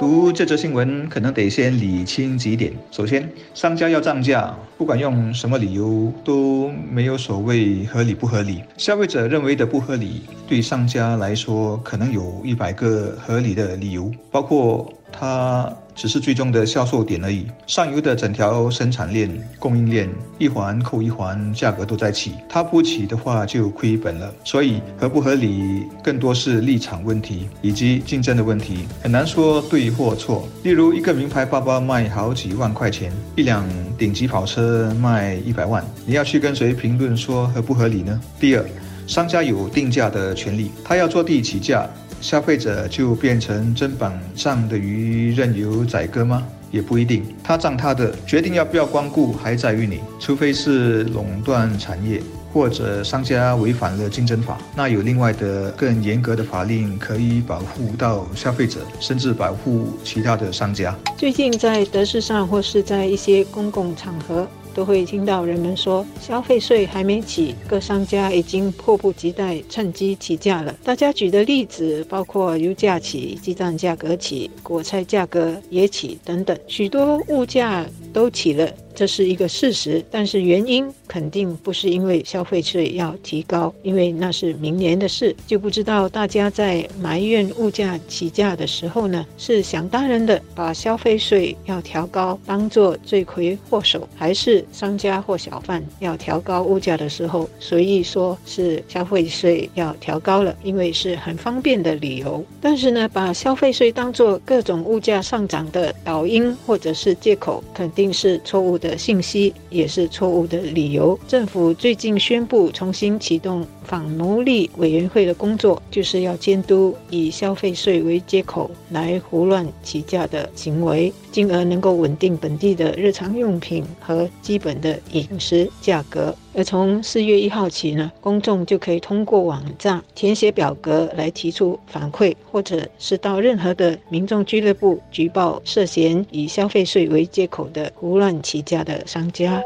读这则新闻，可能得先理清几点。首先，商家要涨价，不管用什么理由，都没有所谓合理不合理。消费者认为的不合理，对商家来说，可能有一百个合理的理由，包括它。只是最终的销售点而已，上游的整条生产链、供应链一环扣一环，价格都在起，它不起的话就亏本了。所以合不合理，更多是立场问题以及竞争的问题，很难说对或错。例如，一个名牌包包卖好几万块钱，一辆顶级跑车卖一百万，你要去跟谁评论说合不合理呢？第二，商家有定价的权利，他要坐地起价。消费者就变成砧板上的鱼任由宰割吗？也不一定，他涨他的决定要不要光顾还在于你，除非是垄断产业或者商家违反了竞争法，那有另外的更严格的法令可以保护到消费者，甚至保护其他的商家。最近在德市上或是在一些公共场合。都会听到人们说，消费税还没起，各商家已经迫不及待趁机起价了。大家举的例子包括油价起、鸡蛋价格起、果菜价格也起等等，许多物价都起了。这是一个事实，但是原因肯定不是因为消费税要提高，因为那是明年的事。就不知道大家在埋怨物价起价的时候呢，是想当然的把消费税要调高当做罪魁祸首，还是商家或小贩要调高物价的时候，随意说是消费税要调高了，因为是很方便的理由。但是呢，把消费税当做各种物价上涨的导因或者是借口，肯定是错误的。信息也是错误的理由。由政府最近宣布重新启动反奴隶委员会的工作，就是要监督以消费税为借口来胡乱起价的行为，进而能够稳定本地的日常用品和基本的饮食价格。而从四月一号起呢，公众就可以通过网站填写表格来提出反馈，或者是到任何的民众俱乐部举报涉嫌以消费税为借口的胡乱起价的商家。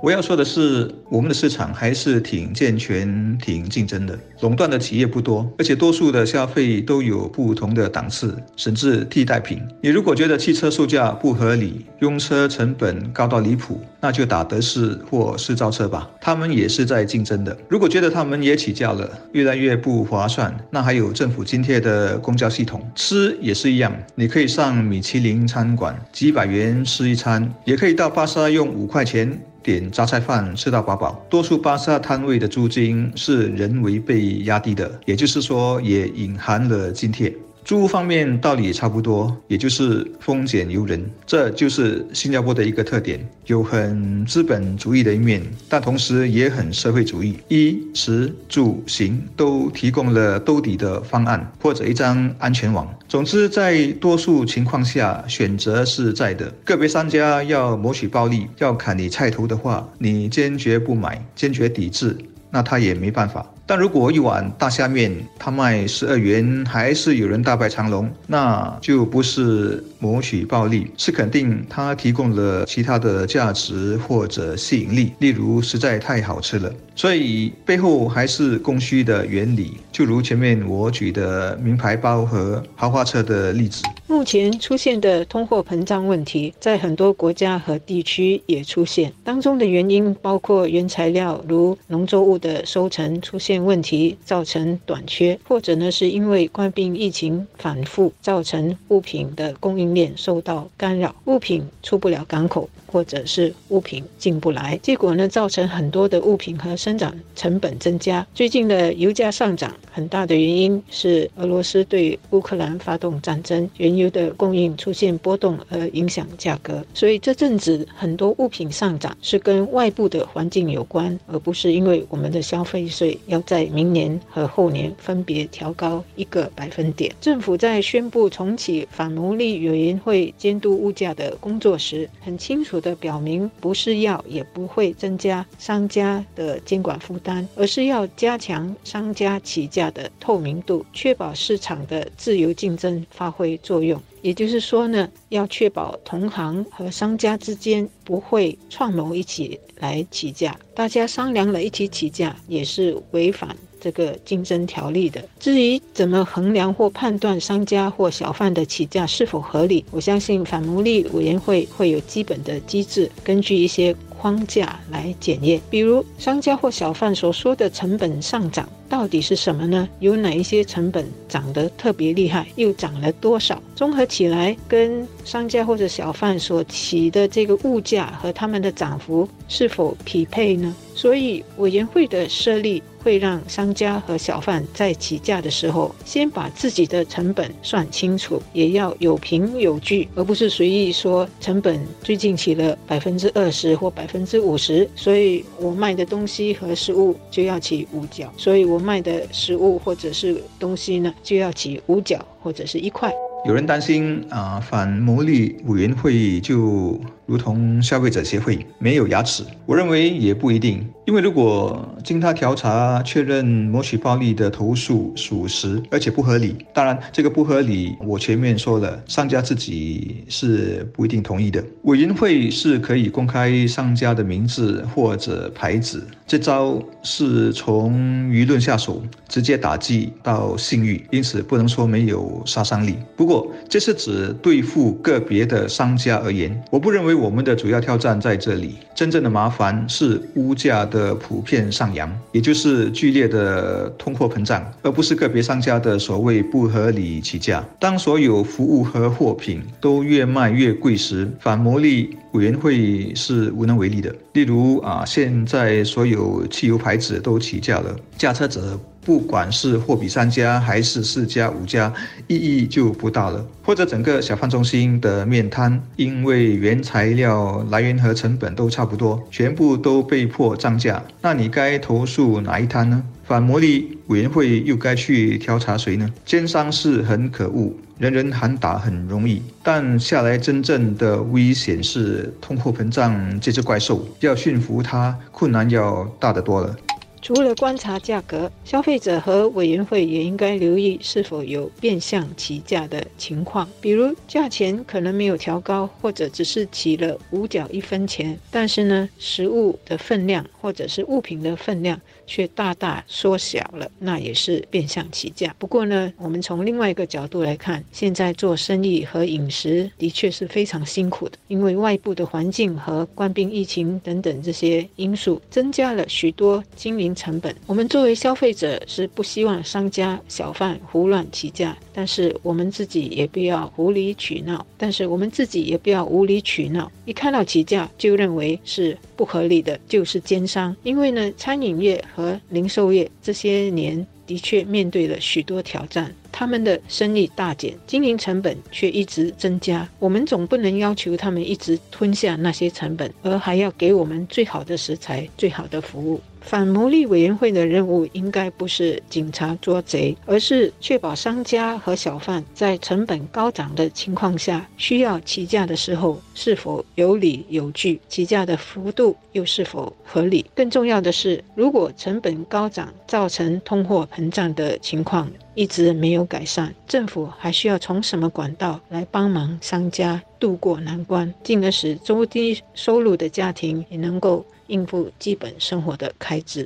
我要说的是，我们的市场还是挺健全、挺竞争的。垄断的企业不多，而且多数的消费都有不同的档次，甚至替代品。你如果觉得汽车售价不合理，用车成本高到离谱，那就打德士或是造车吧，他们也是在竞争的。如果觉得他们也起价了，越来越不划算，那还有政府津贴的公交系统，吃也是一样。你可以上米其林餐馆，几百元吃一餐，也可以到巴沙用五块钱。点榨菜饭吃到饱饱，多数巴萨摊位的租金是人为被压低的，也就是说也隐含了津贴。租屋方面道理也差不多，也就是丰俭由人，这就是新加坡的一个特点，有很资本主义的一面，但同时也很社会主义，衣食住行都提供了兜底的方案或者一张安全网。总之，在多数情况下，选择是在的。个别商家要谋取暴利，要砍你菜头的话，你坚决不买，坚决抵制，那他也没办法。但如果一碗大虾面他卖十二元，还是有人大排长龙，那就不是谋取暴利，是肯定他提供了其他的价值或者吸引力，例如实在太好吃了。所以背后还是供需的原理，就如前面我举的名牌包和豪华车的例子。目前出现的通货膨胀问题，在很多国家和地区也出现，当中的原因包括原材料如农作物的收成出现问题，造成短缺，或者呢是因为冠病疫情反复，造成物品的供应链受到干扰，物品出不了港口。或者是物品进不来，结果呢，造成很多的物品和生长成本增加。最近的油价上涨，很大的原因是俄罗斯对乌克兰发动战争，原油的供应出现波动而影响价格。所以这阵子很多物品上涨是跟外部的环境有关，而不是因为我们的消费税要在明年和后年分别调高一个百分点。政府在宣布重启反牟利委员会监督物价的工作时，很清楚。的表明不是要也不会增加商家的监管负担，而是要加强商家起价的透明度，确保市场的自由竞争发挥作用。也就是说呢，要确保同行和商家之间不会串谋一起来起价，大家商量了一起起价也是违反。这个竞争条例的。至于怎么衡量或判断商家或小贩的起价是否合理，我相信反牟利委员会会有基本的机制，根据一些框架来检验。比如商家或小贩所说的成本上涨到底是什么呢？有哪一些成本涨得特别厉害，又涨了多少？综合起来，跟商家或者小贩所起的这个物价和他们的涨幅是否匹配呢？所以委员会的设立。会让商家和小贩在起价的时候，先把自己的成本算清楚，也要有凭有据，而不是随意说成本最近起了百分之二十或百分之五十，所以我卖的东西和食物就要起五角，所以我卖的食物或者是东西呢就要起五角或者是一块。有人担心啊，反牟利委员会就如同消费者协会没有牙齿。我认为也不一定，因为如果经他调查确认谋取暴利的投诉属实而且不合理，当然这个不合理，我前面说了，商家自己是不一定同意的。委员会是可以公开商家的名字或者牌子，这招是从舆论下手，直接打击到信誉，因此不能说没有杀伤力。不过，这是指对付个别的商家而言，我不认为我们的主要挑战在这里。真正的麻烦是物价的普遍上扬，也就是剧烈的通货膨胀，而不是个别商家的所谓不合理起价。当所有服务和货品都越卖越贵时，反牟利委员会是无能为力的。例如啊，现在所有汽油牌子都起价了，驾车者。不管是货比三家还是四家五家，意义就不大了。或者整个小贩中心的面摊，因为原材料来源和成本都差不多，全部都被迫涨价，那你该投诉哪一摊呢？反牟利委员会又该去调查谁呢？奸商是很可恶，人人喊打很容易，但下来真正的危险是通货膨胀这只怪兽，要驯服它困难要大得多了。除了观察价格，消费者和委员会也应该留意是否有变相起价的情况，比如价钱可能没有调高，或者只是起了五角一分钱，但是呢，食物的分量或者是物品的分量却大大缩小了，那也是变相起价。不过呢，我们从另外一个角度来看，现在做生意和饮食的确是非常辛苦的，因为外部的环境和冠病疫情等等这些因素，增加了许多经营。成本，我们作为消费者是不希望商家小贩胡乱起价，但是我们自己也不要无理取闹，但是我们自己也不要无理取闹，一看到起价就认为是不合理的，就是奸商。因为呢，餐饮业而零售业这些年的确面对了许多挑战。他们的生意大减，经营成本却一直增加。我们总不能要求他们一直吞下那些成本，而还要给我们最好的食材、最好的服务。反牟利委员会的任务应该不是警察捉贼，而是确保商家和小贩在成本高涨的情况下，需要起价的时候是否有理有据，起价的幅度又是否合理。更重要的是，如果成本高涨造成通货膨胀的情况，一直没有改善，政府还需要从什么管道来帮忙商家渡过难关，进而使中低收入的家庭也能够应付基本生活的开支。